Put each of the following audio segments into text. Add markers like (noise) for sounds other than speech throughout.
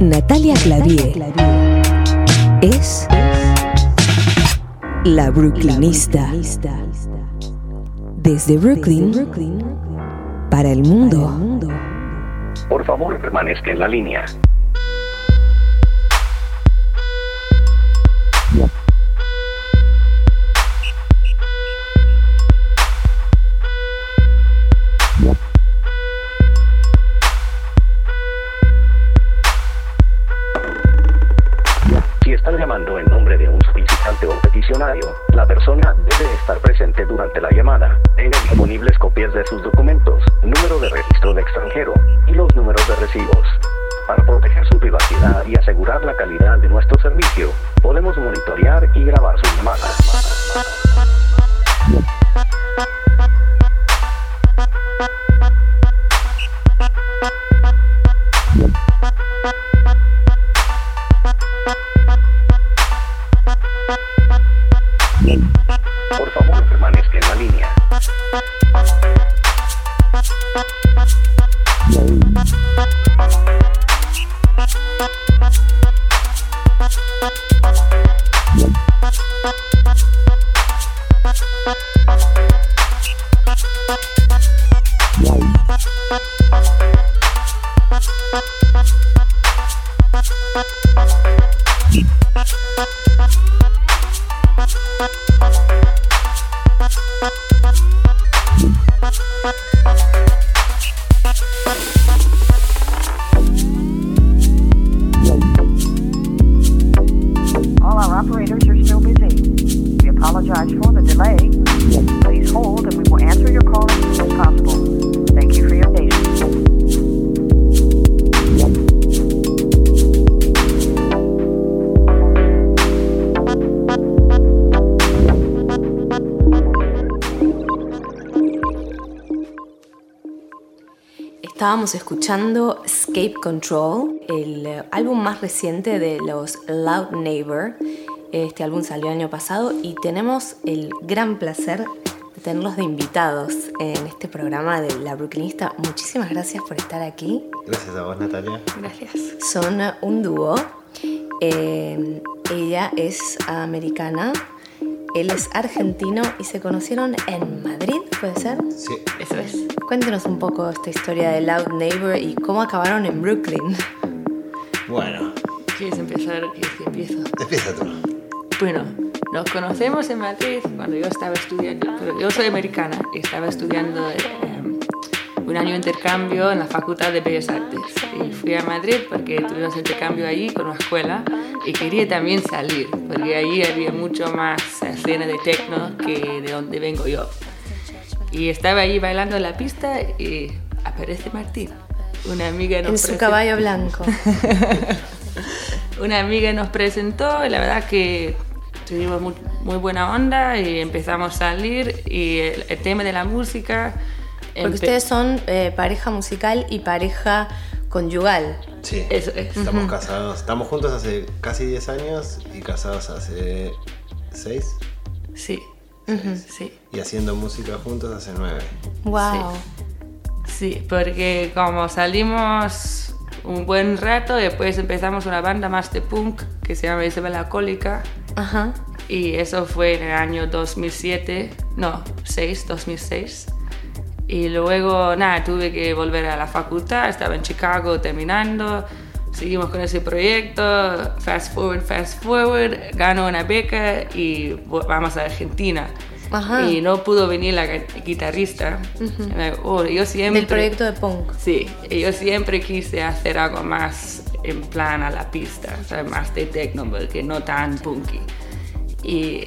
Natalia Clavier es la Brooklynista. Desde Brooklyn para el mundo. Por favor, permanezca en la línea. Escuchando Escape Control, el eh, álbum más reciente de los Loud Neighbor. Este álbum salió el año pasado y tenemos el gran placer de tenerlos de invitados en este programa de La Brooklynista. Muchísimas gracias por estar aquí. Gracias a vos, Natalia. Gracias. Son un dúo. Eh, ella es americana, él es argentino y se conocieron en Madrid, ¿puede ser? Sí. Eso es. Cuéntenos un poco esta historia de Loud Neighbor y cómo acabaron en Brooklyn. Bueno, ¿Quieres empezar? ¿Quieres que empiezo? empieza tú. Bueno, nos conocemos en Madrid cuando yo estaba estudiando, pero yo soy americana y estaba estudiando eh, un año de intercambio en la Facultad de Bellas Artes. Y fui a Madrid porque tuvimos intercambio allí con una escuela y quería también salir, porque allí había mucho más escena de techno que de donde vengo yo. Y estaba allí bailando en la pista y aparece Martín, una amiga nos En su caballo blanco. (laughs) una amiga nos presentó y la verdad que tuvimos muy, muy buena onda y empezamos a salir y el, el tema de la música... Porque empe- ustedes son eh, pareja musical y pareja conyugal. Sí. Eso es. Estamos casados. Estamos juntos hace casi 10 años y casados hace 6. Sí, sí, Y haciendo música juntos hace 9. Wow. sí, porque como salimos un buen rato, después empezamos una banda más de punk que se llama Isabel Alcohólica Ajá. y eso fue en el año 2007, no, 6, 2006. Y luego, nada, tuve que volver a la facultad, estaba en Chicago terminando, seguimos con ese proyecto, fast forward, fast forward, gano una beca y vamos a Argentina. Ajá. Y no pudo venir la gui- guitarrista. Oh, yo siempre... Del proyecto de punk. Sí, yo siempre quise hacer algo más en plan a la pista, o sea, más de techno, porque no tan punky. Y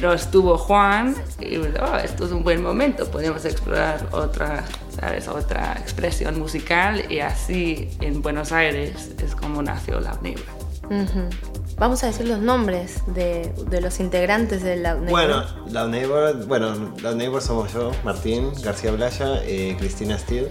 no estuvo Juan, y oh, esto es un buen momento, podemos explorar otra, ¿sabes? otra expresión musical, y así en Buenos Aires es como nació La Neighbor. Ujú. Vamos a decir los nombres de, de los integrantes de Loud Neighbor. Bueno, Loud Neighbor, bueno, Neighbor somos yo, Martín García Blaya, eh, Cristina Steele.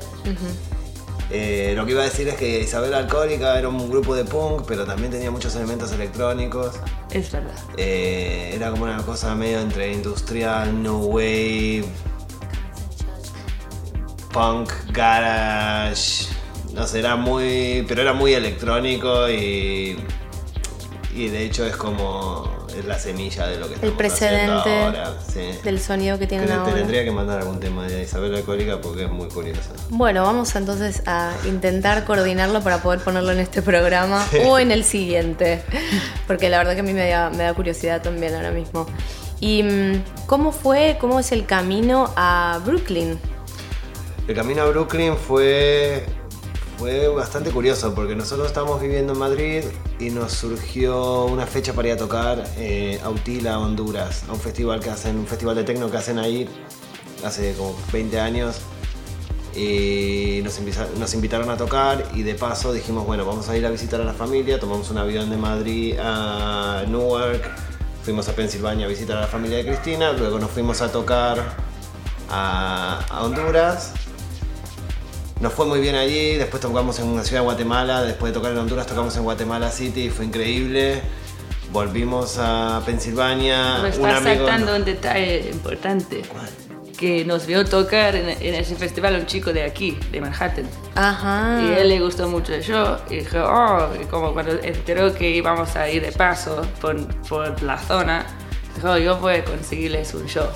Eh, lo que iba a decir es que Isabel Alcohólica era un grupo de punk, pero también tenía muchos elementos electrónicos. Es verdad. Eh, era como una cosa medio entre industrial, no wave, punk, garage. No sé, era muy. Pero era muy electrónico y. Y de hecho es como. Es la semilla de lo que estamos El precedente ahora. Sí. del sonido que tienen te ahora. tendría que mandar algún tema de Isabel Alcohólica porque es muy curioso. Bueno, vamos entonces a intentar coordinarlo para poder ponerlo en este programa (laughs) o en el siguiente, porque la verdad que a mí me da, me da curiosidad también ahora mismo. ¿Y mm, cómo fue, cómo es el camino a Brooklyn? El camino a Brooklyn fue, fue bastante curioso porque nosotros estábamos viviendo en Madrid y nos surgió una fecha para ir a tocar eh, a Utila, Honduras, a un festival que hacen, un festival de techno que hacen ahí hace como 20 años. Y nos, invitaron a tocar y de paso dijimos, bueno, vamos a ir a visitar a la familia, tomamos un avión de Madrid a Newark, fuimos a Pensilvania a visitar a la familia de Cristina, luego nos fuimos a tocar a Honduras. Nos fue muy bien allí, después tocamos en una ciudad de Guatemala, después de tocar en Honduras tocamos en Guatemala City, fue increíble. Volvimos a Pensilvania. Me un estás amigo- saltando un detalle importante. Que nos vio tocar en, en ese festival un chico de aquí, de Manhattan. Ajá. Y a él le gustó mucho el show. Y dijo, oh, y como cuando enteró que íbamos a ir de paso por, por la zona, yo voy a conseguirles un show.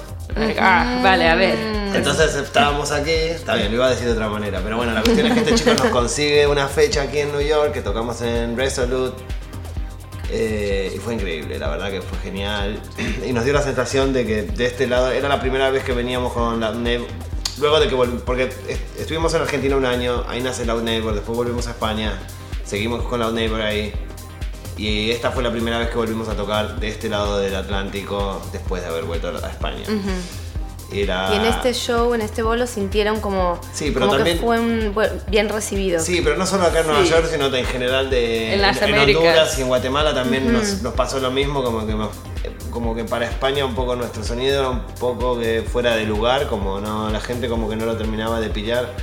Ah, vale, a ver. Entonces estábamos aquí, está bien, lo iba a decir de otra manera, pero bueno, la cuestión es que este chico nos consigue una fecha aquí en New York, que tocamos en Resolute, eh, y fue increíble, la verdad que fue genial, (clears throat) y nos dio la sensación de que de este lado, era la primera vez que veníamos con la Neighbor, luego de que volvimos, porque est- estuvimos en Argentina un año, ahí nace Loud Neighbor, después volvimos a España, seguimos con Loud Neighbor ahí, y esta fue la primera vez que volvimos a tocar de este lado del Atlántico después de haber vuelto a España. Era- Y en este show, en este bolo, sintieron como, Sí, pero como también- que fue un- bueno, bien recibido. Sí, pero no solo acá en Nueva Sí. York, sino en general de En las en Américas. Honduras y en Guatemala también nos, nos pasó lo mismo, como que, como que para España un poco nuestro sonido era un poco que fuera de lugar, como no la gente como que no lo terminaba de pillar.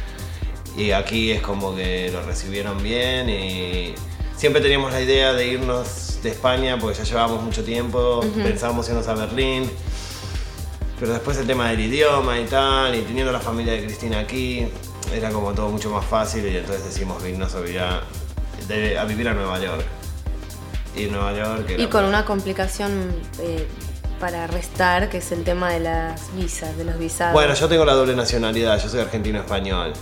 Y aquí es como que lo recibieron bien y siempre teníamos la idea de irnos de España porque ya llevábamos mucho tiempo, pensábamos irnos a Berlín. Pero después el tema del idioma y tal, y teniendo la familia de Cristina aquí, era como todo mucho más fácil y entonces decidimos irnos a vivir a, de- a, vivir a Nueva York. Y Nueva York Y con una complicación eh, para restar, que es el tema de las visas, de los visados. Bueno, yo tengo la doble nacionalidad, yo soy argentino-español.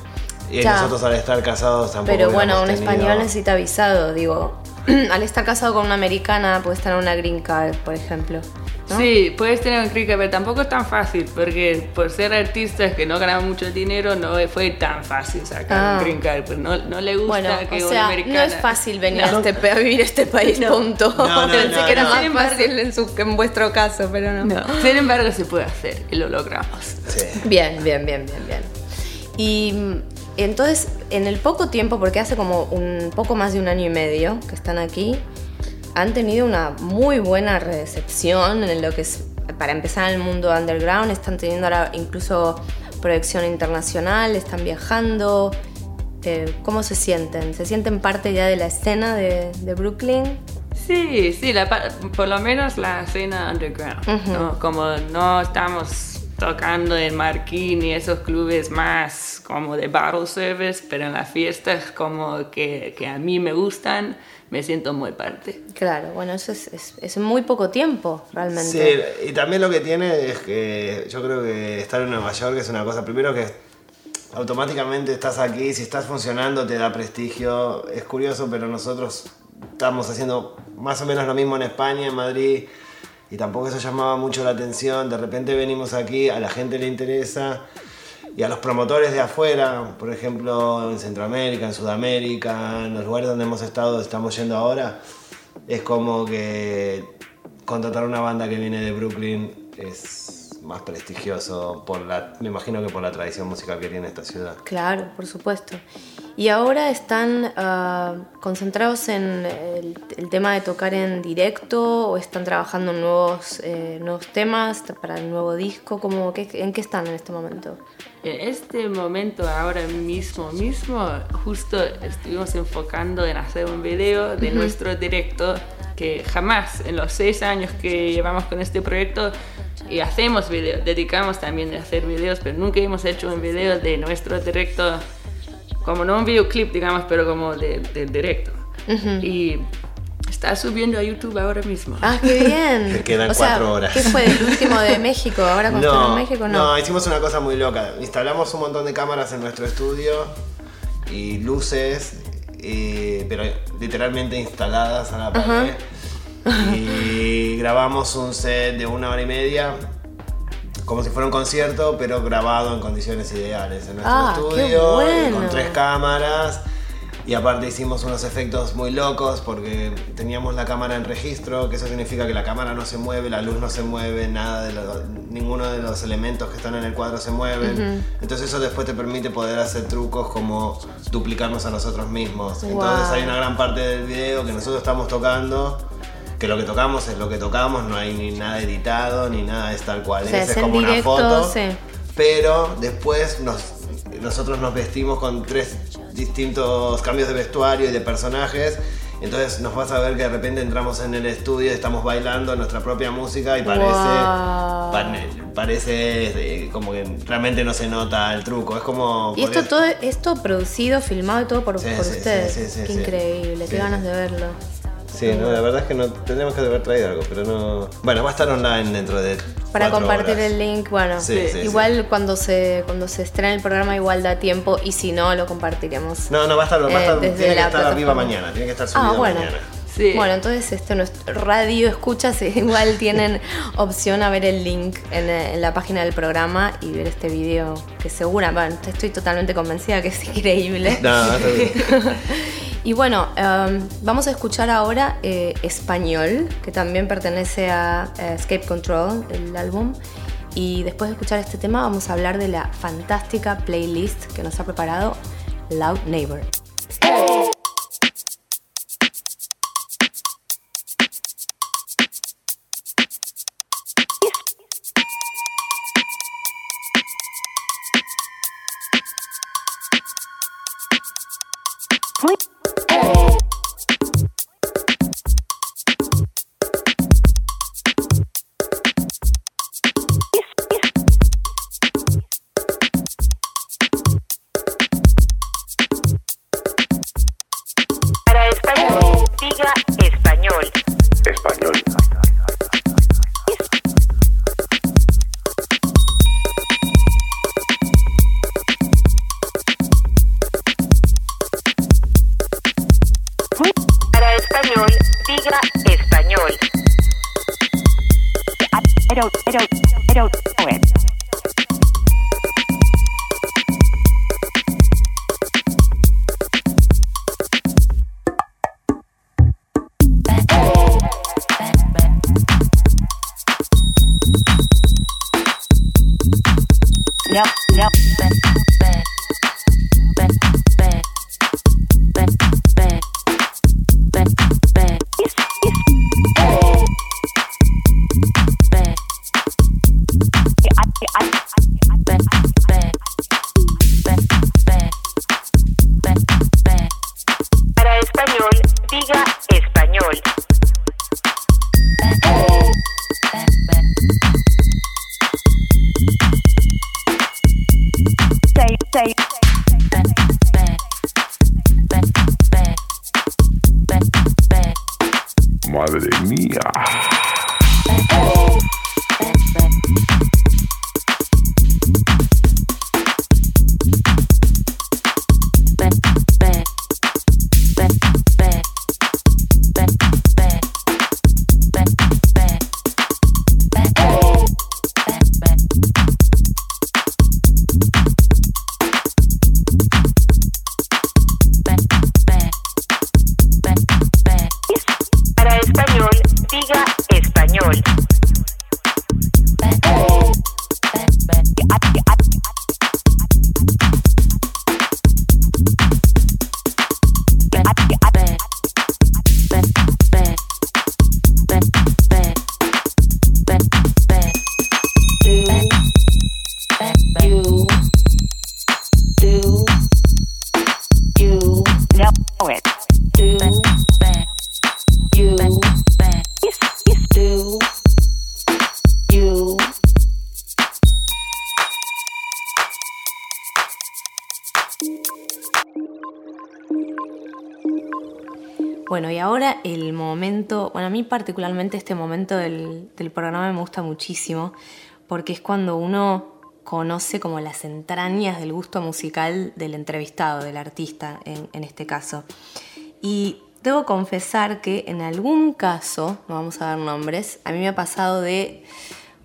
Y Ya. nosotros al estar casados tampoco Pero bueno, un español necesita visado, digo. (clears throat) Al estar casado con una americana, puedes tener una green card, por ejemplo. ¿no? Sí, puedes tener un cricket, pero tampoco es tan fácil, porque por ser artistas que no ganan mucho dinero, no fue tan fácil sacar Ah. un green card. Pues no, no le gusta Bueno, que o una sea, americana... no es fácil venir (laughs) a, este, a vivir a este país, punto. No, no, (laughs) Pensé no, que era no. más embargo- fácil en, su, que en vuestro caso, pero no. No, sin embargo se puede hacer y lo logramos. Sí. Bien, bien, bien, bien, bien. Y entonces, en el poco tiempo, porque hace como un poco más de un año y medio que están aquí, han tenido una muy buena recepción en lo que es, para empezar en el mundo underground, están teniendo ahora incluso proyección internacional, están viajando. Eh, ¿Cómo se sienten? ¿Se sienten parte ya de la escena de, de Brooklyn? Sí, sí, la por lo menos la escena underground. ¿no? Como no estamos tocando en Marquee ni esos clubes más como de battle service, pero en las fiestas como que, que a mí me gustan, me siento muy parte. Claro, bueno, eso es, es, es muy poco tiempo, realmente. Sí, y también lo que tiene es que yo creo que estar en Nueva York es una cosa, primero que automáticamente estás aquí, si estás funcionando te da prestigio, es curioso, pero nosotros estamos haciendo más o menos lo mismo en España, en Madrid, y tampoco eso llamaba mucho la atención, de repente venimos aquí, a la gente le interesa, y a los promotores de afuera, por ejemplo en Centroamérica, en Sudamérica, en los lugares donde hemos estado, estamos yendo ahora, es como que contratar una banda que viene de Brooklyn es más prestigioso por la, me imagino que por la tradición musical que tiene esta ciudad. Claro, por supuesto. Y ahora están ah, concentrados en el, el tema de tocar en directo o están trabajando en nuevos, eh, nuevos temas para el nuevo disco. ¿Cómo, qué- ¿En qué están en este momento? En este momento, ahora mismo, mismo, justo estuvimos enfocando en hacer un video de nuestro directo que jamás en los seis años que llevamos con este proyecto y hacemos videos, dedicamos también a hacer videos, pero nunca hemos hecho un video de nuestro directo como no un videoclip, digamos, pero como de, de directo. Y está subiendo a YouTube ahora mismo. Ah, qué bien. Te (laughs) quedan O sea, cuatro horas. ¿Qué fue? ¿El último de México? ¿Ahora están en México? No. no, hicimos una cosa muy loca. Instalamos un montón de cámaras en nuestro estudio y luces, y- pero literalmente instaladas a la pared. Y grabamos un set de una hora y media, como si fuera un concierto, pero grabado en condiciones ideales en nuestro Ah, estudio, bueno. con tres cámaras. Y aparte hicimos unos efectos muy locos porque teníamos la cámara en registro, que eso significa que la cámara no se mueve, la luz no se mueve, nada de lo- ninguno de los elementos que están en el cuadro se mueven. Entonces eso después te permite poder hacer trucos como duplicarnos a nosotros mismos. Entonces Wow. hay una gran parte del video que nosotros estamos tocando, que lo que tocamos es lo que tocamos, no hay ni nada editado ni nada es tal cual. O sea, es, como directo, una foto. sí. Pero después nos, nosotros nos vestimos con tres distintos cambios de vestuario y de personajes. Entonces nos vas a ver que de repente entramos en el estudio y estamos bailando nuestra propia música y parece, Wow. pare- parece eh, como que realmente no se nota el truco. Es como... Y esto todo, esto producido, filmado y todo por, Sí, por sí, ustedes. sí, sí, Qué increíble, qué ganas de verlo. Sí, no, la verdad es que no tenemos que haber traído algo, pero no... Bueno, va a estar online dentro de... Para compartir horas. el link, bueno, Sí, sí, igual cuando se cuando se estrene el programa igual da tiempo y si no lo compartiremos. No, no, va a estar, va a Eh, estar desde tiene que la estar arriba plataforma. mañana, tiene que estar Ah, subido bueno. mañana. Sí. Bueno, entonces este nuestro radio escuchas (laughs) igual tienen (laughs) opción a ver el link en, eh, en la página del programa y ver este video que segura, bueno, estoy totalmente convencida que es increíble. No, está bien. (laughs) Y bueno, em, vamos a escuchar ahora eh, Español, que también pertenece a Escape Control, el álbum. Y después de escuchar este tema vamos a hablar de la fantástica playlist que nos ha preparado Loud Neighbor. Para bueno, a mí particularmente este momento del, del programa me gusta muchísimo, porque es cuando uno conoce como las entrañas del gusto musical del entrevistado, del artista en, en este caso. Y debo confesar que en algún caso, no vamos a dar nombres, a mí me ha pasado de,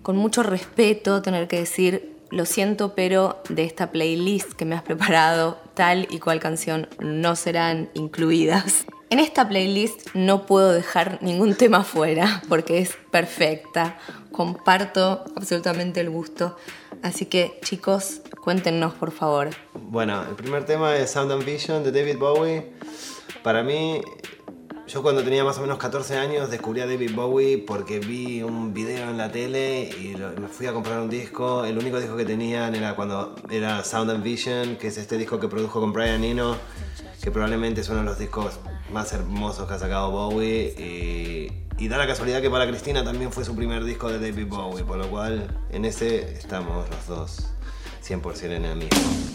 con mucho respeto, tener que decir, lo siento, pero de esta playlist que me has preparado, tal y cual canción no serán incluidas. En esta playlist no puedo dejar ningún tema fuera porque es perfecta. Comparto absolutamente el gusto. Así que chicos, cuéntenos por favor. Bueno, el primer tema es Sound and Vision de David Bowie. Para mí, yo cuando tenía más o menos 14 años descubrí a David Bowie porque vi un video en la tele y me fui a comprar un disco. El único disco que tenían era cuando era Sound and Vision, que es este disco que produjo con Brian Eno, que probablemente es uno de los discos más hermosos que ha sacado Bowie. Y, y da la casualidad que para Cristina también fue su primer disco de David Bowie, por lo cual en ese estamos los dos 100% en el.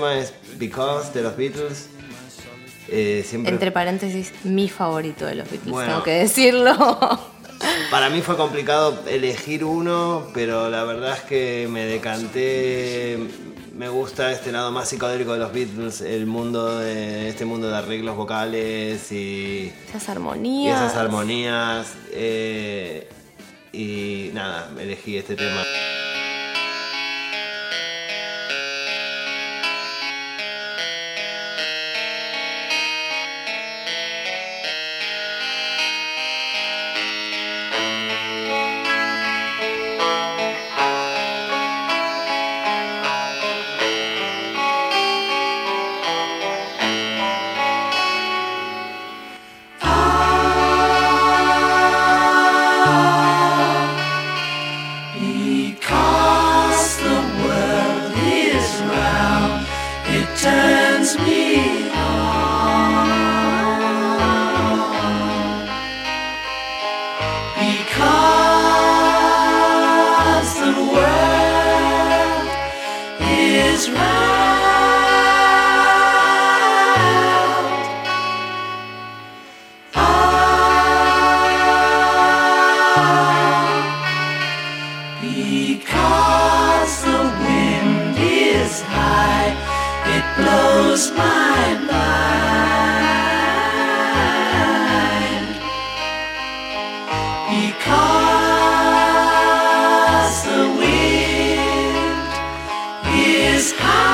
Tema es Because de los Beatles. Eh, siempre Entre paréntesis, mi favorito de los Beatles, Bueno. tengo que decirlo. (laughs) Para mí fue complicado elegir uno, pero la verdad es que me decanté. Me gusta este lado más psicodélico de los Beatles, el mundo de este mundo de arreglos vocales y, Esas y armonías. esas armonías. eh, y nada, elegí este tema. is high.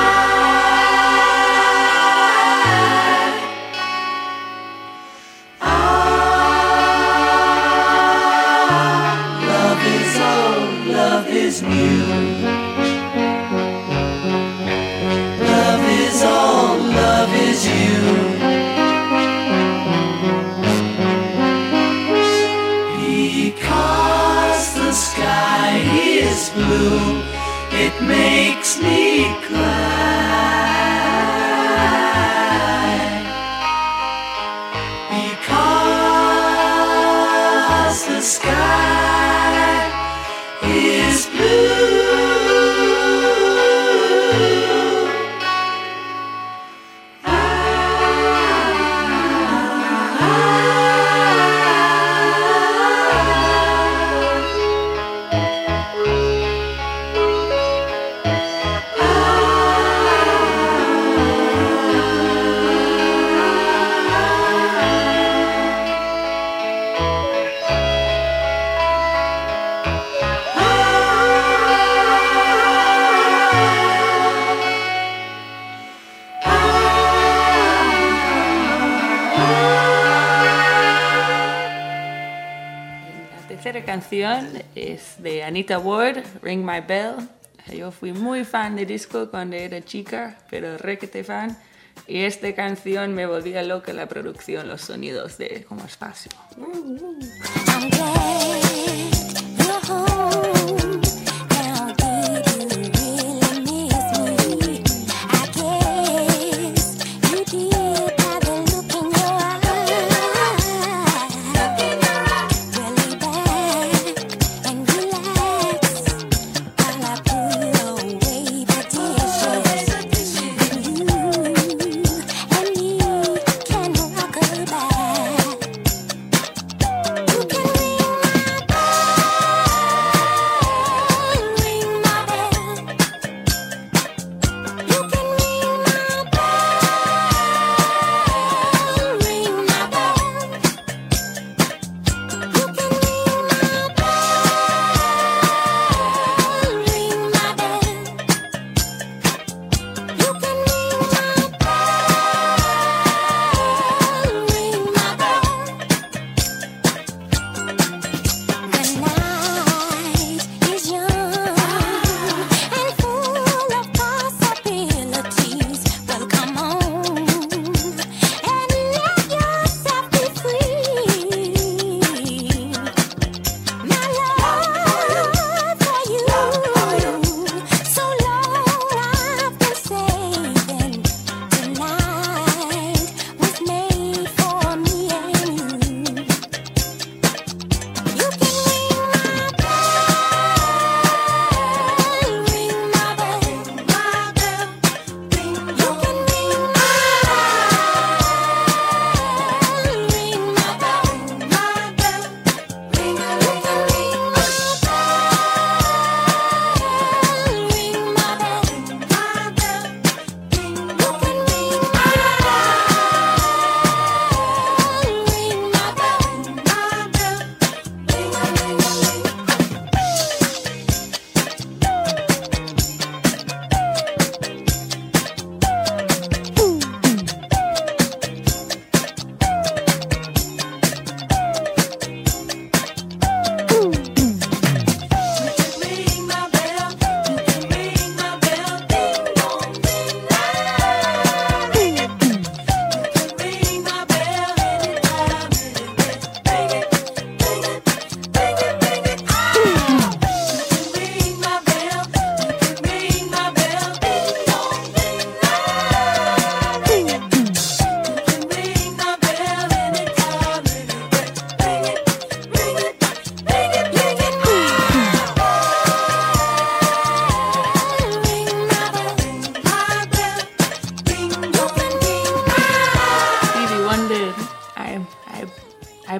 Anita Ward, Ring My Bell. Yo fui muy fan de disco cuando era chica, pero requete fan. Y esta canción me volvía loca la producción, los sonidos de como espacio.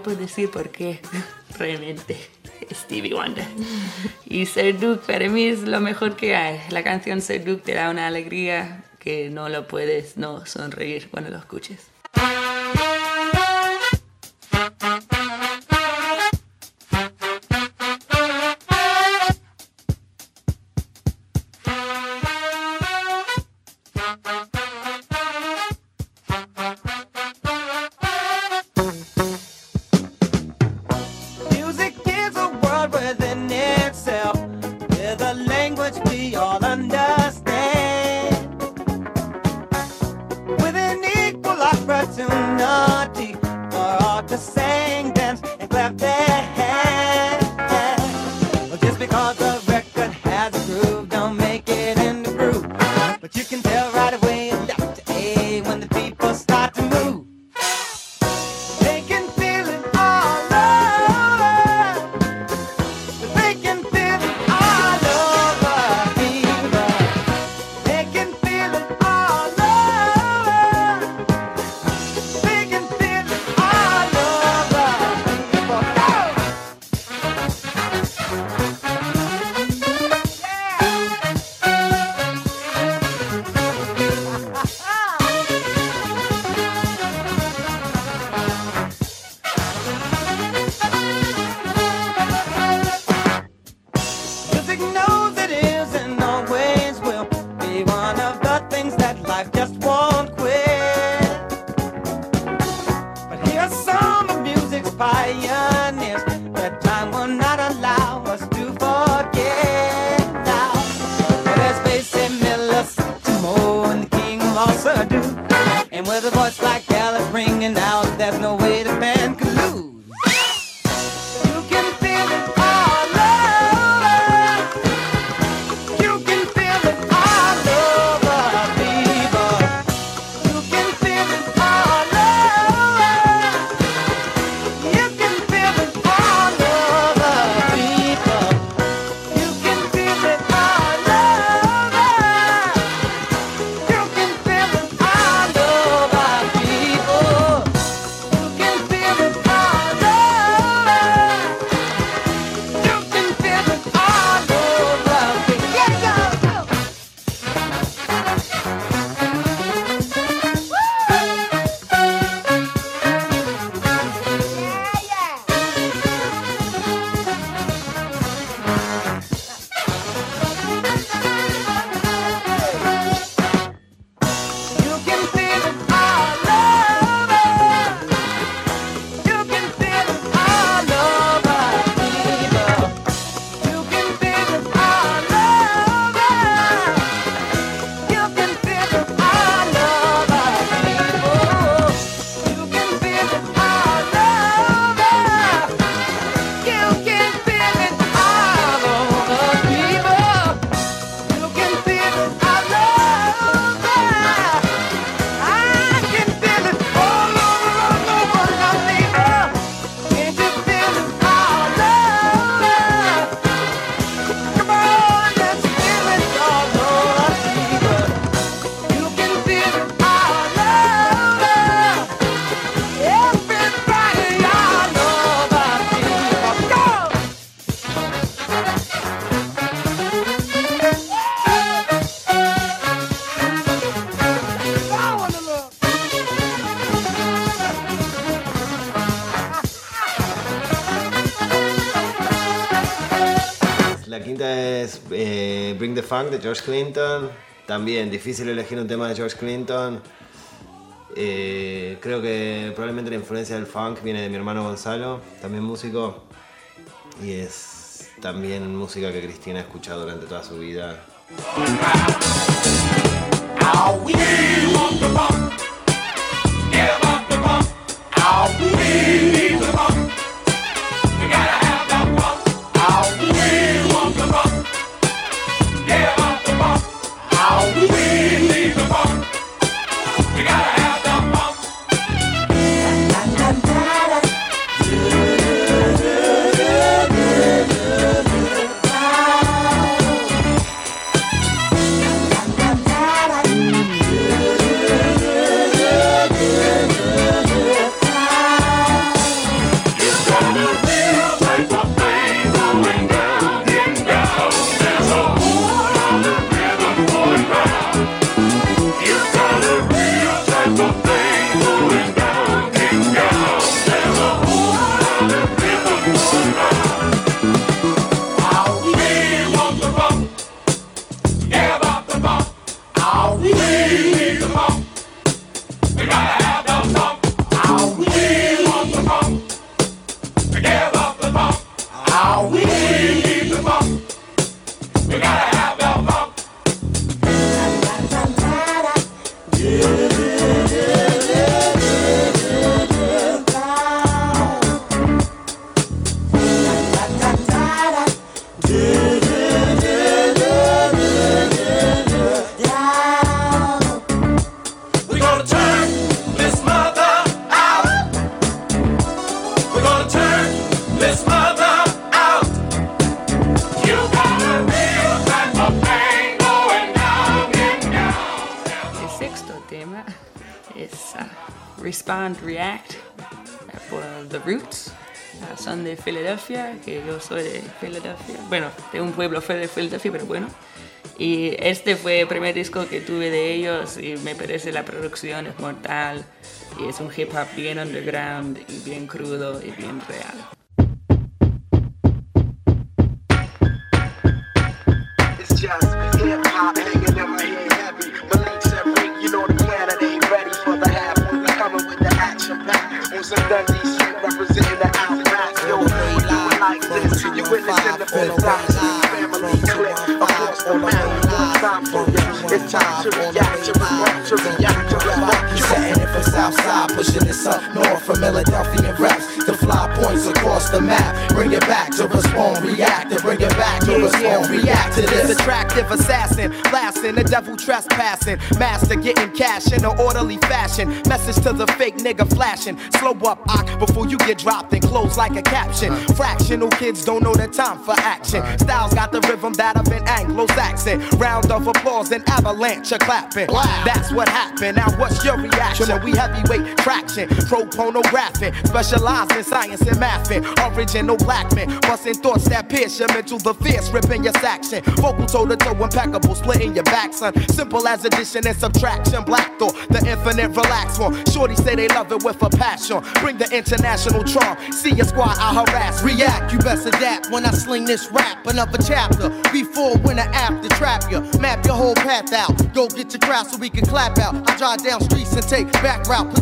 puedo decir por qué (laughs) realmente Stevie Wonder. Y Serduc para mí es lo mejor que hay. La canción Serduc te da una alegría que no lo puedes no sonreír cuando lo escuches. Funk de George Clinton. También difícil elegir un tema de George Clinton. Eh, creo que probablemente la influencia del funk viene de mi hermano Gonzalo, también músico. Y es también música que Cristina ha escuchado durante toda su vida. Que yo soy de Filadelfia. Bueno, de un pueblo fue de Filadelfia, pero bueno. Y este fue el primer disco que tuve de ellos y me parece la producción es mortal. Y es un hip hop bien underground y bien crudo y bien real. This. You witnessing the fifth. Family clip across the map. One time for ya. It's time to react, to respond, to react, Southside, pushing this up north from Philadelphia reps to fly points across the map. Bring it back to respond, react, to bring it back to respond, react to this. Attractive assassin, blasting the devil trespassing. Master getting cash in an orderly fashion. Message to the fake nigga flashing. Slow up, ock, before you get dropped and close like a caption. Fractional kids don't know the time for action. Styles got the rhythm that of an Anglo-Saxon. Round of applause and avalanche of clapping. That's what happened. Now what's your reaction? We heavyweight traction, pro pornographic, specialized in science and mathing. Original black men, busting thoughts that pierce your mental, the fierce, ripping your section. Vocal toe to toe, impeccable, splitting your back, son. Simple as addition and subtraction. Black thought, the infinite relax one. Shorty say they love it with a passion. Bring the international charm. See your squad, I harass. React, you best adapt when I sling this rap. Another chapter, before, when, or after, trap you. Map your whole path out. Go get your crowd so we can clap out. I drive down streets and take back route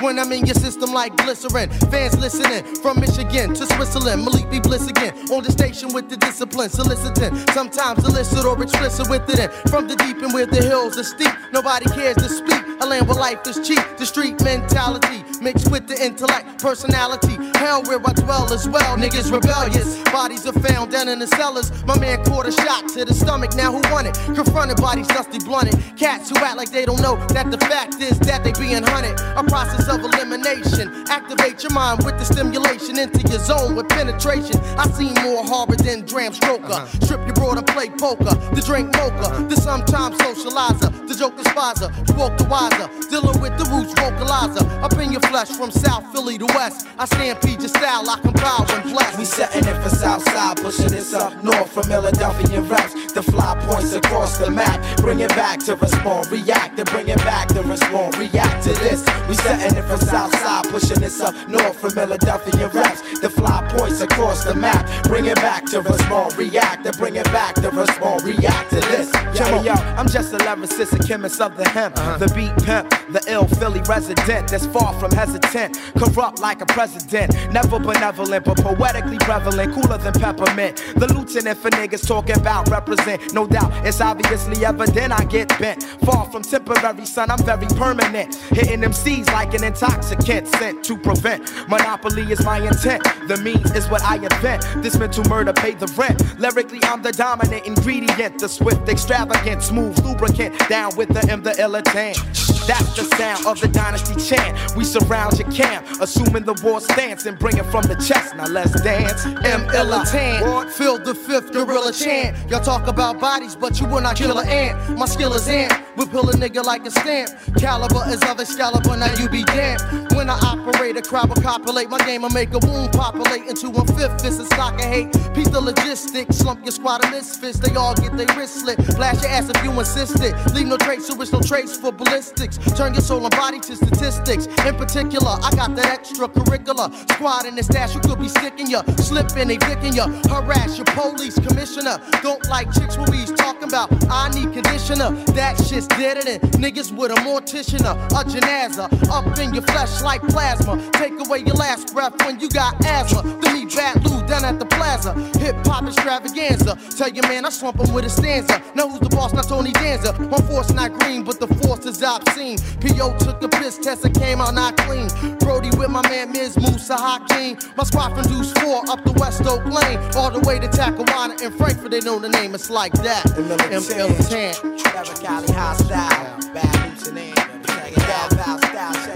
When I'm in your system like glycerin. Fans listening from Michigan to Switzerland. Malik be bliss again. On the station with the discipline, soliciting. Sometimes illicit or explicit with it. And from the deep and where the hills are steep, nobody cares to speak. A land where life is cheap. The street mentality mixed with the intellect, personality. Hell where I dwell as well. Niggas rebellious. Bodies are found down in the cellars. My man caught a shot to the stomach. Now who won it? Confronted bodies dusty blunted. Cats who act like they don't know that the fact is that they being hunted. A process of elimination. Activate your mind with the stimulation into your zone with penetration. I seen more horror than Dram Stroker. Uh-huh. Strip your broad and play poker. The drink mocha. Uh-huh. The sometimes socializer. The joke despiser. Woke the wiser. Dealing with the roots vocalizer. Up in your flesh from South Philly to West. I stampede your style. I compile when blessed. We setting it for Southside, pushing this up north from Philadelphia reps The fly points across the map. Bring it back to respond, react, to bring it back to respond, react to this. We setting it for Southside, pushing this up north from Philadelphia reps to fly points across the map. Bring it back to respond, react, to bring it back to respond, react to this. Yo, yo, I'm just a lyricist, a chemist of the hemp. Uh-huh. The beat pimp, the ill Philly resident that's far from hesitant. Corrupt like a president. Never benevolent, but poetically prevalent. Cooler than peppermint. The lieutenant for niggas talking about represent. No doubt, it's obviously evident I get bent. Far from temporary, son, I'm very permanent. Hitting them C's like an intoxicant sent to prevent. Monopoly is my intent. The means is what I invent. This mental murder paid the rent. Lyrically, I'm the dominant ingredient. The swift, extravagant, smooth lubricant. Down with the M, the illitant. That's the sound of the dynasty chant. We surround your camp, assuming the war stance and bring it from the chest. Now let's dance. M Illitan, feel the fifth gorilla chant. Y'all talk about bodies, but you will not kill an ant. My skill is ant, We pull a nigga like a stamp. Caliber is of Excalibur, now you be damned. When I operate, a crowd will copulate. My game will make a wound populate into a fifth. This is stock of hate. Piece the logistics, slump your squad of misfits. They all get their wrist slit. Blast your ass if you insist it. Leave no trace, so it's no trace for ballistics. Turn your soul and body to statistics. In particular, I got that extracurricular squad in the stash who could be sticking ya, slipping, they dicking ya, harass your police commissioner. Don't like chicks what we's talking about. I need conditioner. That shit's deader than niggas with a mortician, a janaza up in your flesh like plasma. Take away your last breath when you got asthma. To me, bad Lou down at the plaza. Hip hop extravaganza. Tell your man I swamp him with a stanza. Know who's the boss, not Tony Danza. My force not green, but the force is obscene. P.O. took a piss test and came out not clean. Brody with my man Ms. Musa Hakeem. My squad from Deuce 4 up the West Oak Lane. All the way to Tacawana and Frankfurt, they know the name. It's like that. ML10. Trevor Cali hostile. Bad hoops and in. Check out, foul style,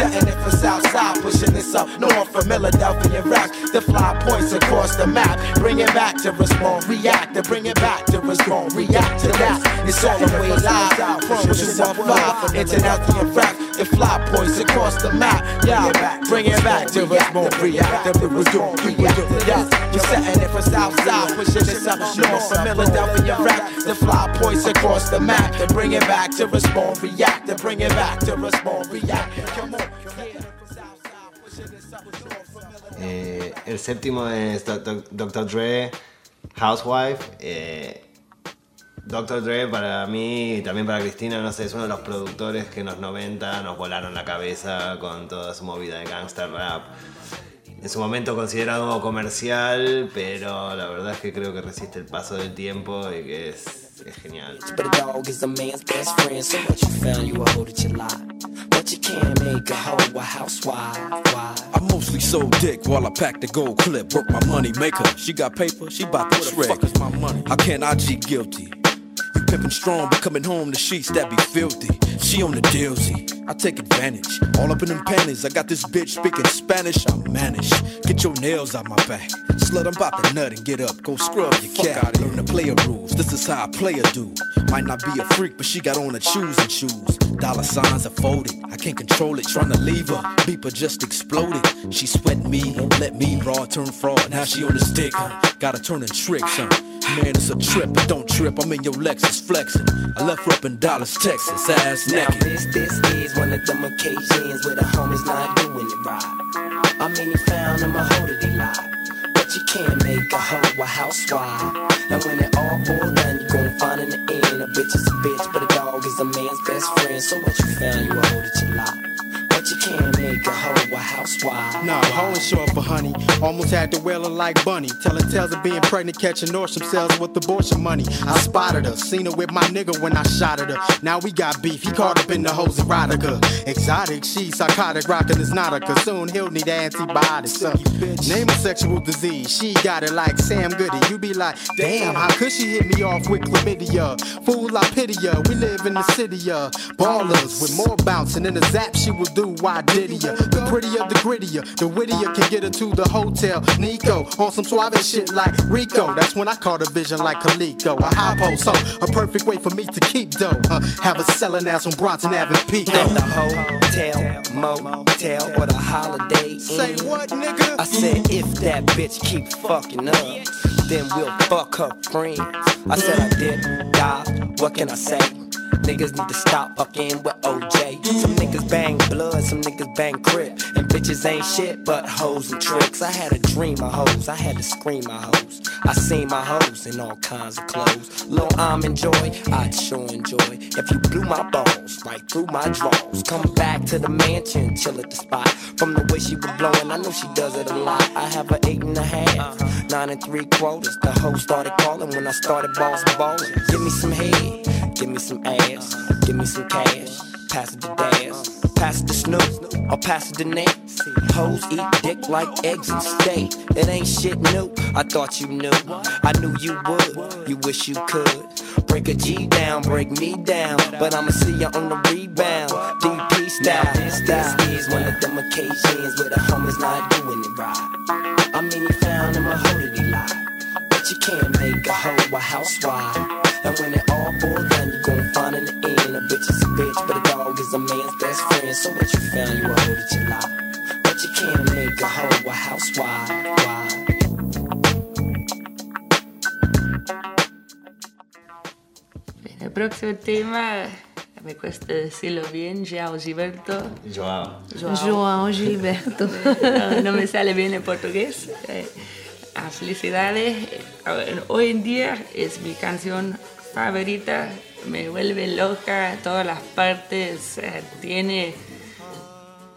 setting it for Southside, pushing this up north from Philadelphia raps. The fly points across the map. Bring it back to respond, react, to bring it back to respond, react to that. It's all the way live from pushing up five. International rap. The fly points across the map. Yeah, bring it back to respond, react, to respond, react to that. We're setting it for Southside, pushing this up north from Philadelphia rap. The fly points across the map. To bring it back to respond, react, to bring it back to respond, react. Come on. El séptimo es Dr. Dre, Housewife. Eh, Dr. Dre para mí y también para Cristina, no sé, es uno de los productores que en los 90 nos volaron la cabeza con toda su movida de gangster rap. En su momento considerado comercial, pero la verdad es que creo que resiste el paso del tiempo y que es genial. But a dog is a man's best friend, so what you found, you a hoe that you lie. But you can't make a hoe a housewife. Why? I mostly sold dick while I packed the gold clip. Work my money maker. She got paper, she bout to shred. Fuck is my money? How can I G guilty? Pimpin' strong, but coming home the sheets that be filthy. She on the dealsy. I take advantage. All up in them panties. I got this bitch speaking Spanish. I manage. Get your nails out my back. Slut, I'm about to nut and get up. Go scrub your cat. Learn the player rules. This is how a player do. Might not be a freak, but she got on her shoes and shoes. Dollar signs are folded. I can't control it. Trying to leave her. Beeper just exploded. She sweating me. Let me raw turn fraud. Now she on the stick. Huh? Gotta turn and tricks. Huh? Man, it's a trip, but don't trip. I'm in your Lexus flexing. I left her up in Dallas, Texas, ass Now naked. this, this is one of them occasions where the homies not doing it right. I mean, you found them a hoe that. But you can't make a hoe a housewife. And when it all boils down, you're gonna find in the end a bitch is a bitch, but a dog is a man's best friend. So what you found, you a hoe that you lie. But you can't make a hoe a housewife. Nah, hoe ain't short for honey. Almost had to whale her like bunny. Telling tales of being pregnant, catching Nordstrom sales with abortion money. I spotted her, seen her with my nigga when I shot at her. Now we got beef, he caught up in the hose erotica. Exotic, she psychotic, rockin' is not a Soon he'll need antibiotics. Uh, name a sexual disease, she got it like Sam Goody. You be like, damn, how could she hit me off with chlamydia? Fool, I pity ya. We live in the city, uh, ballers with more bouncing than the zap. She will do why did ya? The prettier, the grittier, the wittier can get her to the hotel. Nico on some suave shit like Rico. That's when I caught a vision like Kaliko. A high post, so a perfect way for me to keep dough. Uh, have a selling ass on Bronson Avenue Pico. At the hotel, motel, or the holiday Inn. Say what, nigga? I said if that bitch keep fucking up, then we'll fuck her friends. I said I did die. What can I say? Niggas need to stop fucking with OJ. Some niggas bang blood, some niggas bang crip. And bitches ain't shit but hoes and tricks. I had a dream of hoes, I had to scream my hoes. I seen my hoes in all kinds of clothes. Lil' I'm enjoy, I'd sure enjoy. If you blew my balls right through my drawers, come back to the mansion, chill at the spot. From the way she was blowing, I know she does it a lot. I have a eight and a half, nine and three quarters. The hoe started calling when I started boss balling. Give me some head, give me some ass, give me some cash. Pass it to Daz, pass it to Snoop, or pass it to Nate. Hoes eat dick like eggs and steak. It ain't shit new. I thought you knew. I knew you would. You wish you could. Break a G down, break me down. But I'ma see you on the rebound. DP style. This, this is one of them occasions where the homies not doing it right. I mean, you found him a hoe that he. But you can't make a hoe a housewife. And when it all boils down, find in the end a bitch is a bitch, but a dog is a man's best friend. So what you found, you a hoe that you lie. But you can't make a hoe a housewife. Why? El próximo tema me cuesta decirlo bien, Joao Gilberto. Joao. Joao Gilberto. (laughs) no, no me sale bien en portugués. Eh, felicidades. Hoy en día es mi canción favorita. Me vuelve loca. Todas las partes. eh, tiene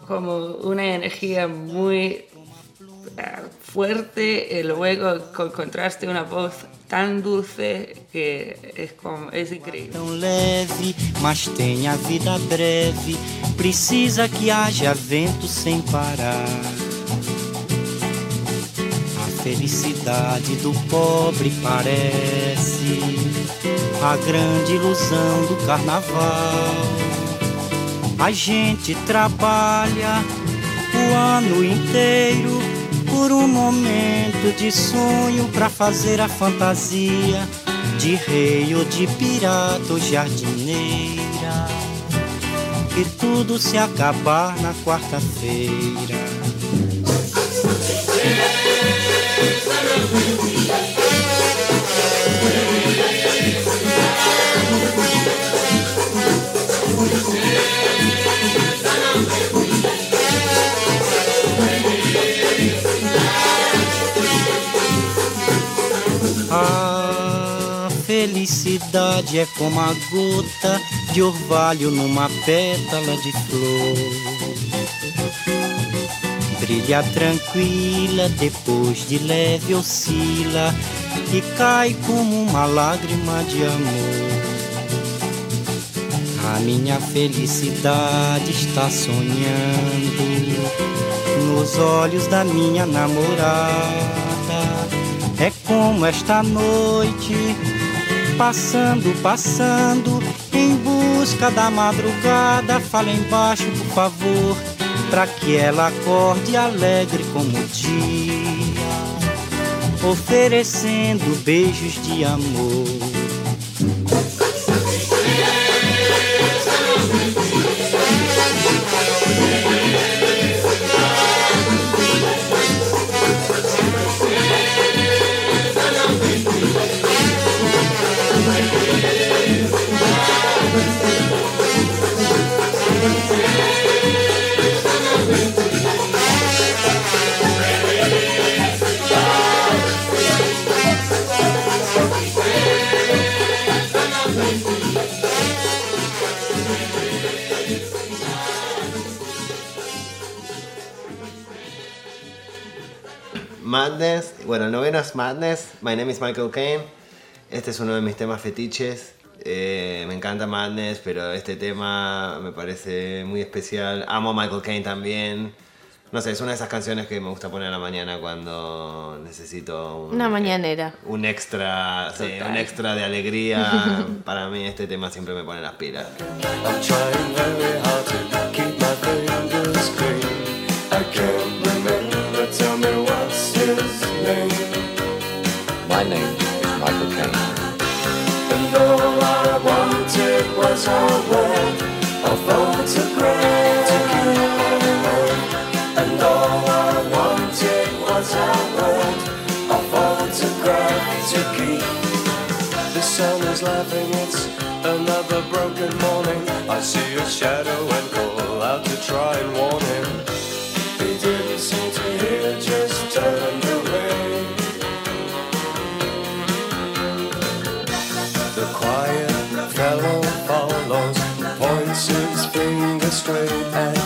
como una energía muy ah, fuerte. Y luego con contraste una voz tan dulce que es, como, es increíble. tão leve, mas tem a vida breve. Precisa que haja vento sem parar. A felicidade do pobre parece a grande ilusão do carnaval. A gente trabalha o ano inteiro por um momento de sonho pra fazer a fantasia de rei ou de pirata ou jardineira. E tudo se acabar na quarta-feira. Felicidade é como a gota de orvalho numa pétala de flor. Brilha tranquila, depois de leve oscila e cai como uma lágrima de amor. A minha felicidade está sonhando nos olhos da minha namorada. É como esta noite, passando, passando, em busca da madrugada. Fala embaixo, por favor, pra que ela acorde alegre como o dia, oferecendo beijos de amor. Madness, bueno, el noveno es Madness, My Name is Michael Caine. Este es uno de mis temas fetiches. Eh, me encanta Madness, pero este tema me parece muy especial. Amo a Michael Caine también. No sé, es una de esas canciones que me gusta poner a la mañana cuando necesito un, Una mañanera. un extra, sí, un extra de alegría. (laughs) Para mí este tema siempre me pone las pilas. I'm another broken morning. I see a shadow and call out to try and warn him. straight and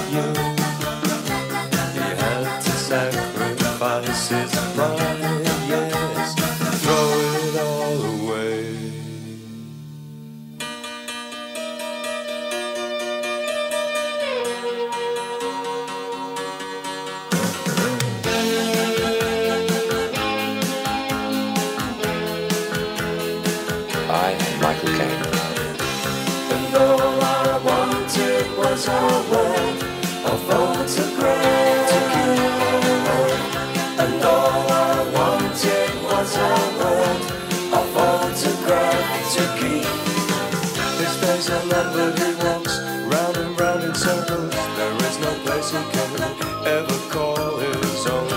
as can ever call his own.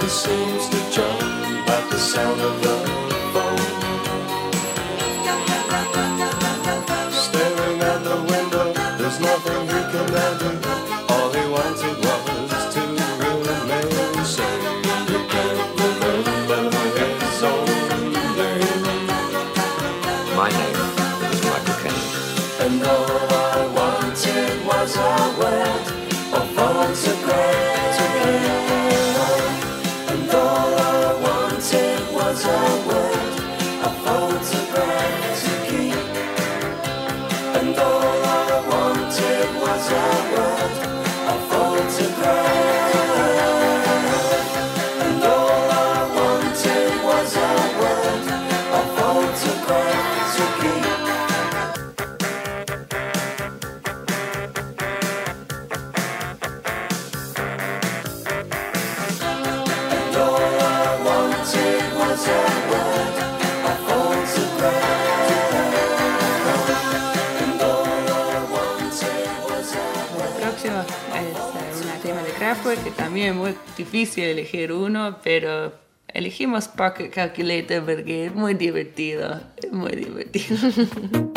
He seems to jump at the sound of the phone. Staring at the window, there's nothing he can do. All he wanted was to remain sane. He can't remember his own name. My name is Michael Caine. And all un tema de Kraftwerk que también es muy difícil elegir uno, pero elegimos Pocket Calculator porque es muy divertido, es muy divertido. (laughs)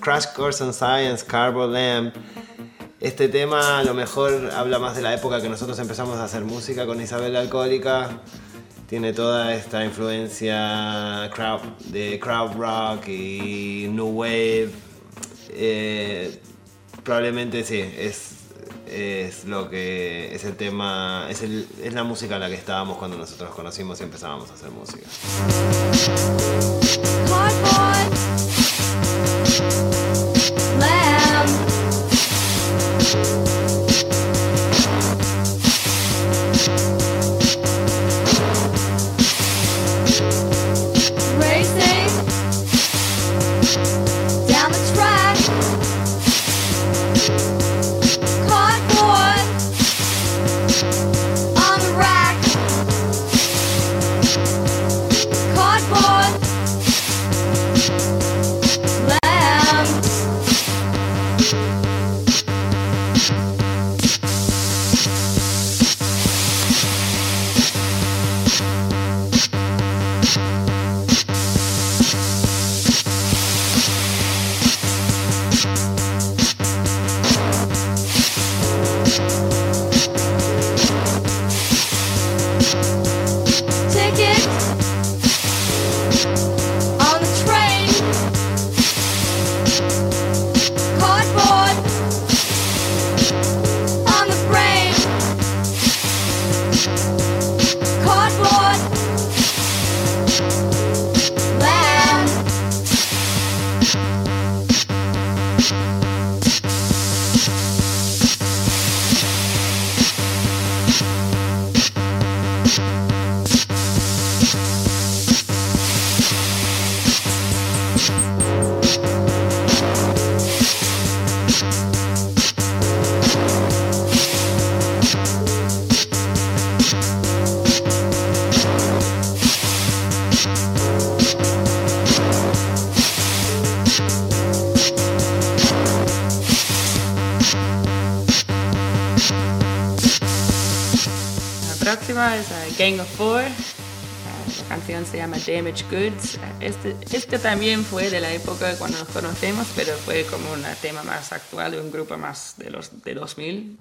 Crash Course on Science, Carbo Lamp. Este tema a lo mejor habla más de la época que nosotros empezamos a hacer música con Isabel Alcohólica. Tiene toda esta influencia crowd, de crowd rock y new wave. Eh, probablemente sí, es, lo que es el tema, es, el- es la música a la que estábamos cuando nosotros nos conocimos y empezábamos a hacer música. Gang of Four. La canción se llama Damaged Goods. Este, este también fue de la época cuando nos conocemos, pero fue como un tema más actual de un grupo más de los de 2000.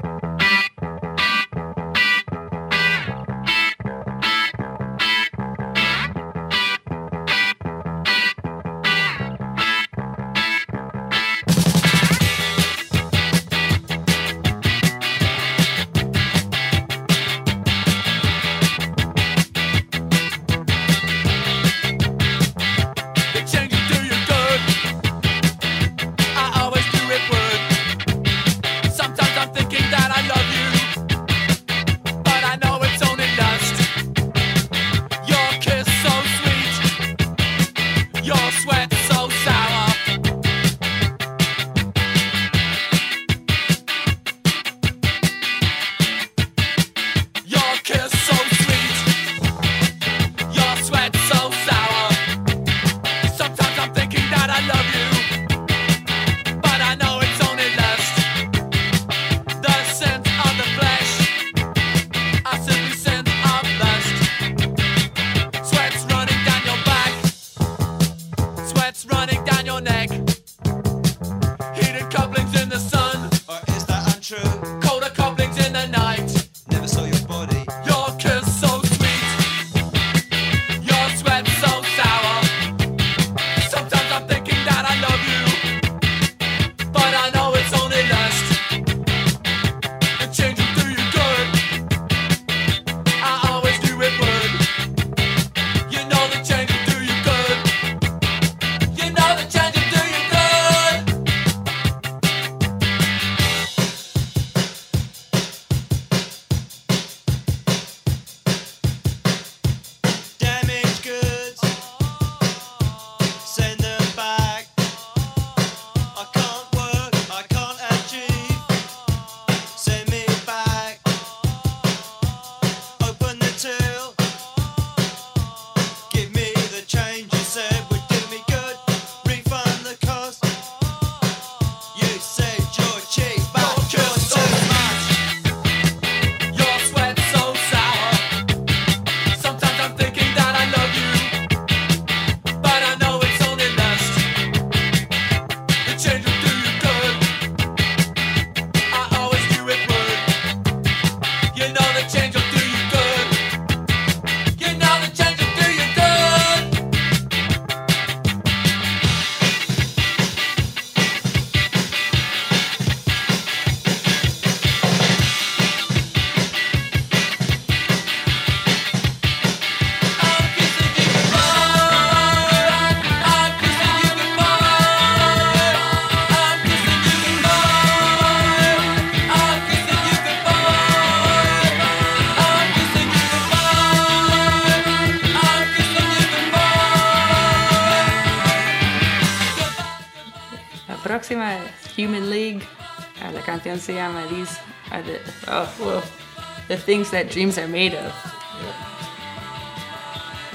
Things that dreams are made of.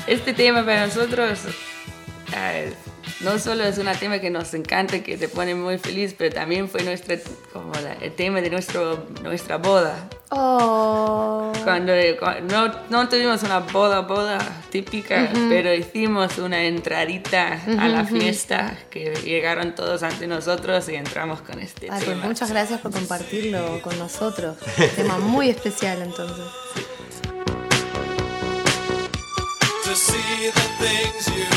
Este tema para nosotros ah, no solo es un tema que nos encanta, que te pone muy feliz, pero también fue nuestra, como la- el tema de nuestro, nuestra boda. Oh. Cuando, cuando no, no tuvimos una boda, boda típica, pero hicimos una entradita a la fiesta, que llegaron todos ante nosotros y entramos con este Ay, pues tema. muchas gracias por compartirlo con nosotros. Tema muy especial entonces. to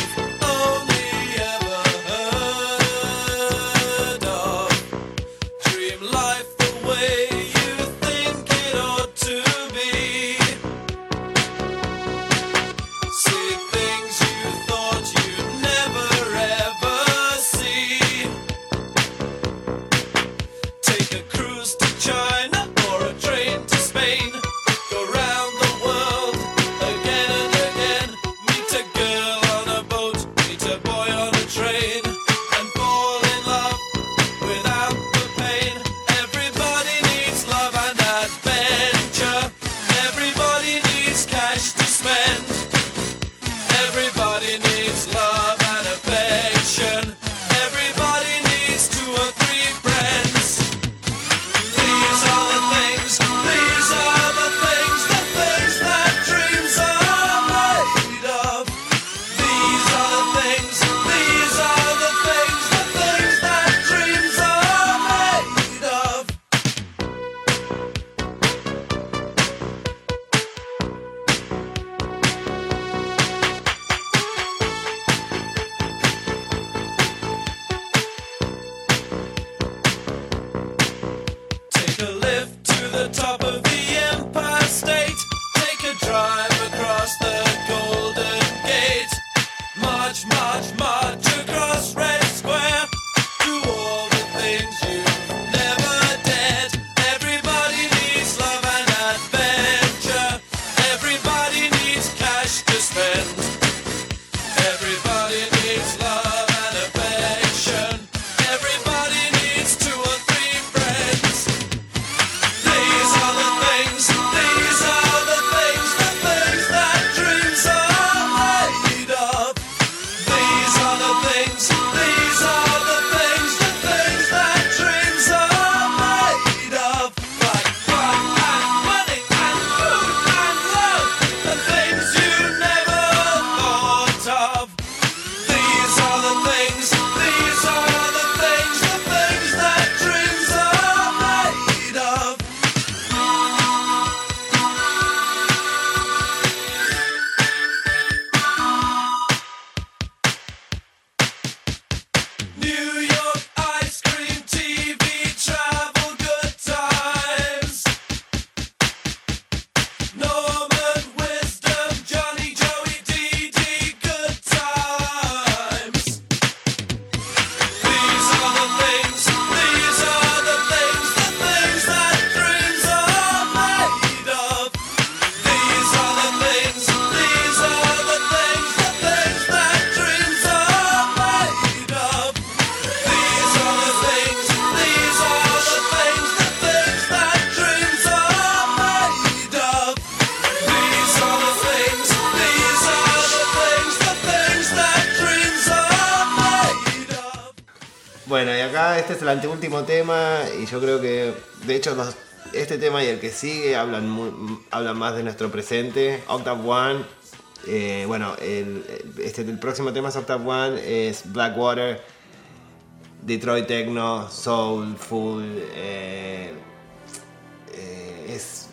que sigue hablan, hablan más de nuestro presente. Octave One, eh, bueno, el, este, el próximo tema es Octave One, es Blackwater, Detroit Techno, Soul, Full, eh, eh, es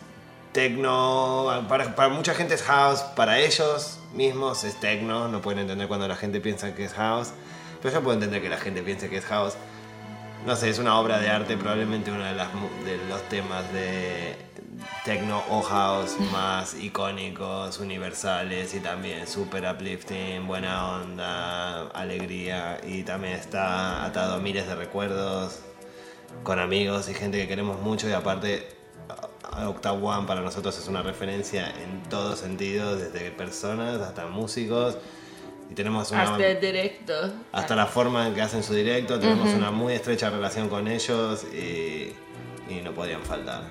techno, para, para mucha gente es house, para ellos mismos es techno, no pueden entender cuando la gente piensa que es house, pero yo puedo entender que la gente piense que es house. No sé, es una obra de arte, probablemente uno de, las de los temas de techno o house más icónicos, universales y también super uplifting, buena onda, alegría y también está atado a miles de recuerdos con amigos y gente que queremos mucho y aparte Octave One para nosotros es una referencia en todos sentidos, desde personas hasta músicos Y tenemos una, Hasta el directo. hasta la forma en que hacen su directo, tenemos una muy estrecha relación con ellos y, y no podían faltar.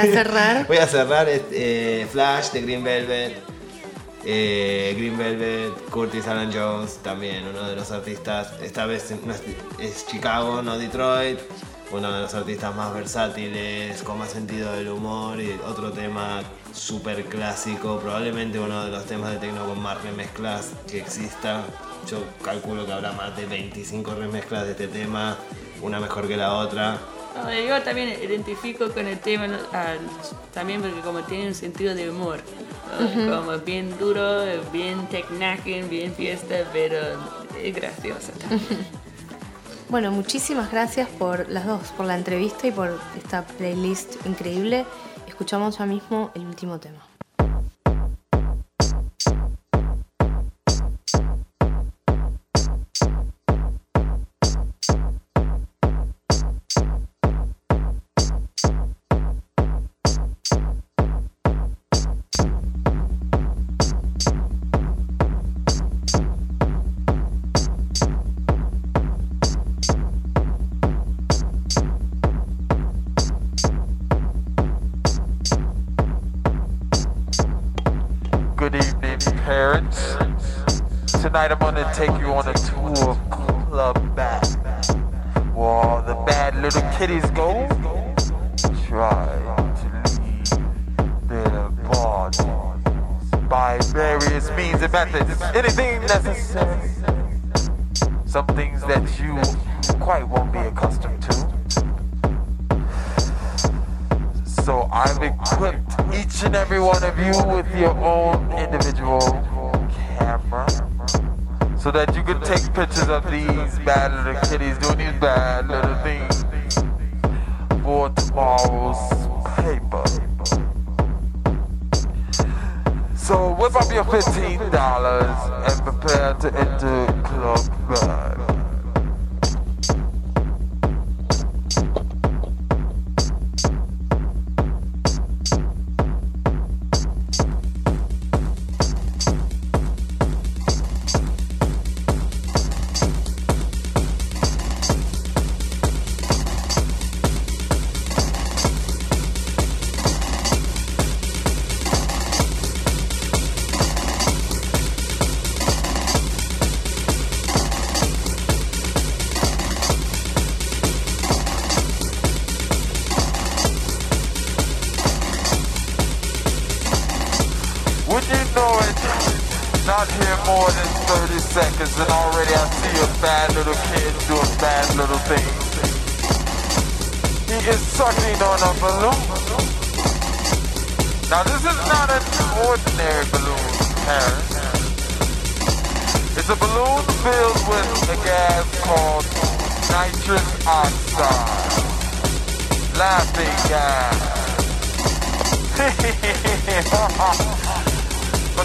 Para cerrar. Voy a cerrar es, eh, Flash de Green Velvet. Eh, Green Velvet, Curtis Alan Jones, también uno de los artistas, esta vez no es, es Chicago, no Detroit, uno de los artistas más versátiles, con más sentido del humor y otro tema súper clásico, probablemente uno de los temas de techno con más remezclas que exista. Yo calculo que habrá más de 25 remezclas de este tema, una mejor que la otra. No, yo también identifico con el tema ¿no? Ah, también porque como tiene un sentido de humor, ¿no? Ujú. como bien duro, bien technaken, bien fiesta, pero es graciosa. (laughs) Bueno, muchísimas gracias por las dos, por la entrevista y por esta playlist increíble. Escuchamos ya mismo el último tema. Take you on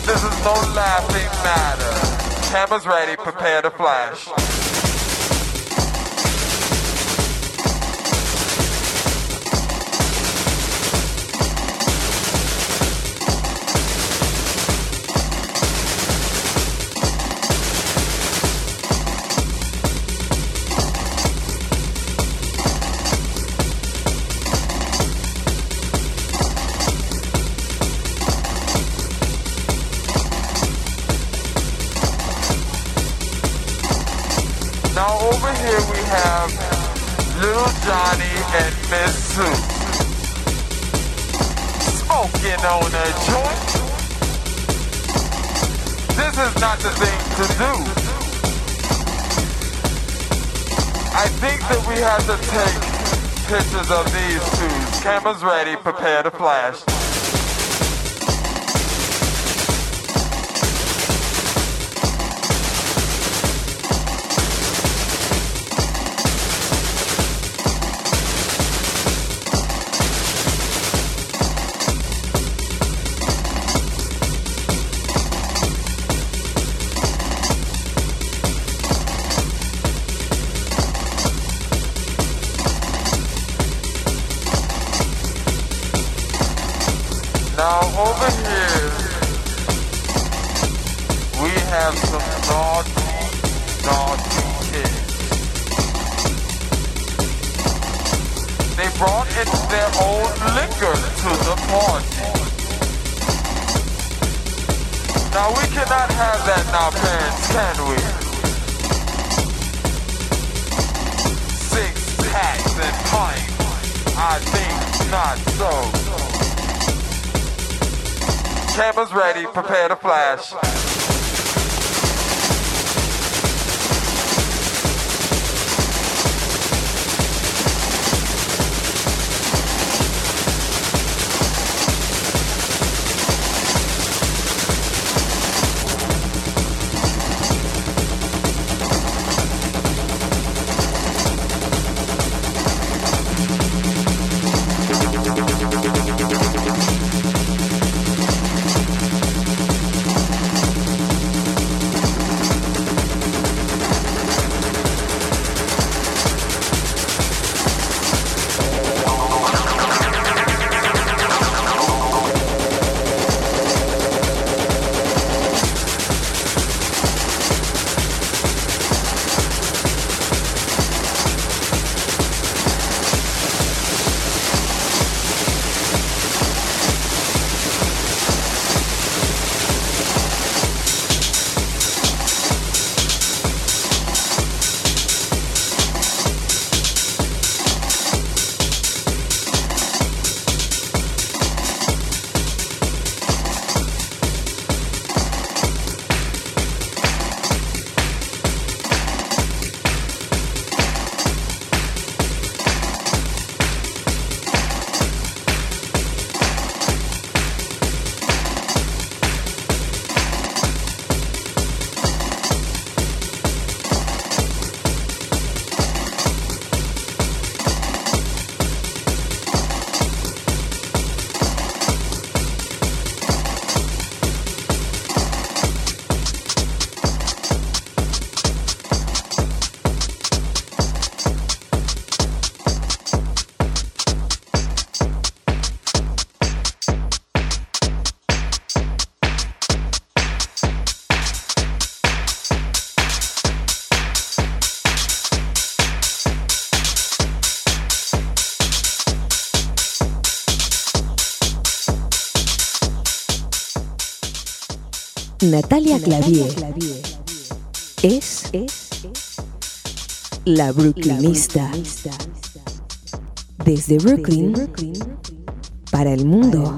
this is no laughing matter. Cameras ready, prepare to flash. Have Little Johnny and Miss Sue. Smoking on a joint. This is not the thing to do. I think that we have to take pictures of these two. Cameras ready, prepare to flash. Ready, prepare to flash. Natalia Clavier es la Brooklynista. Desde Brooklyn para el mundo.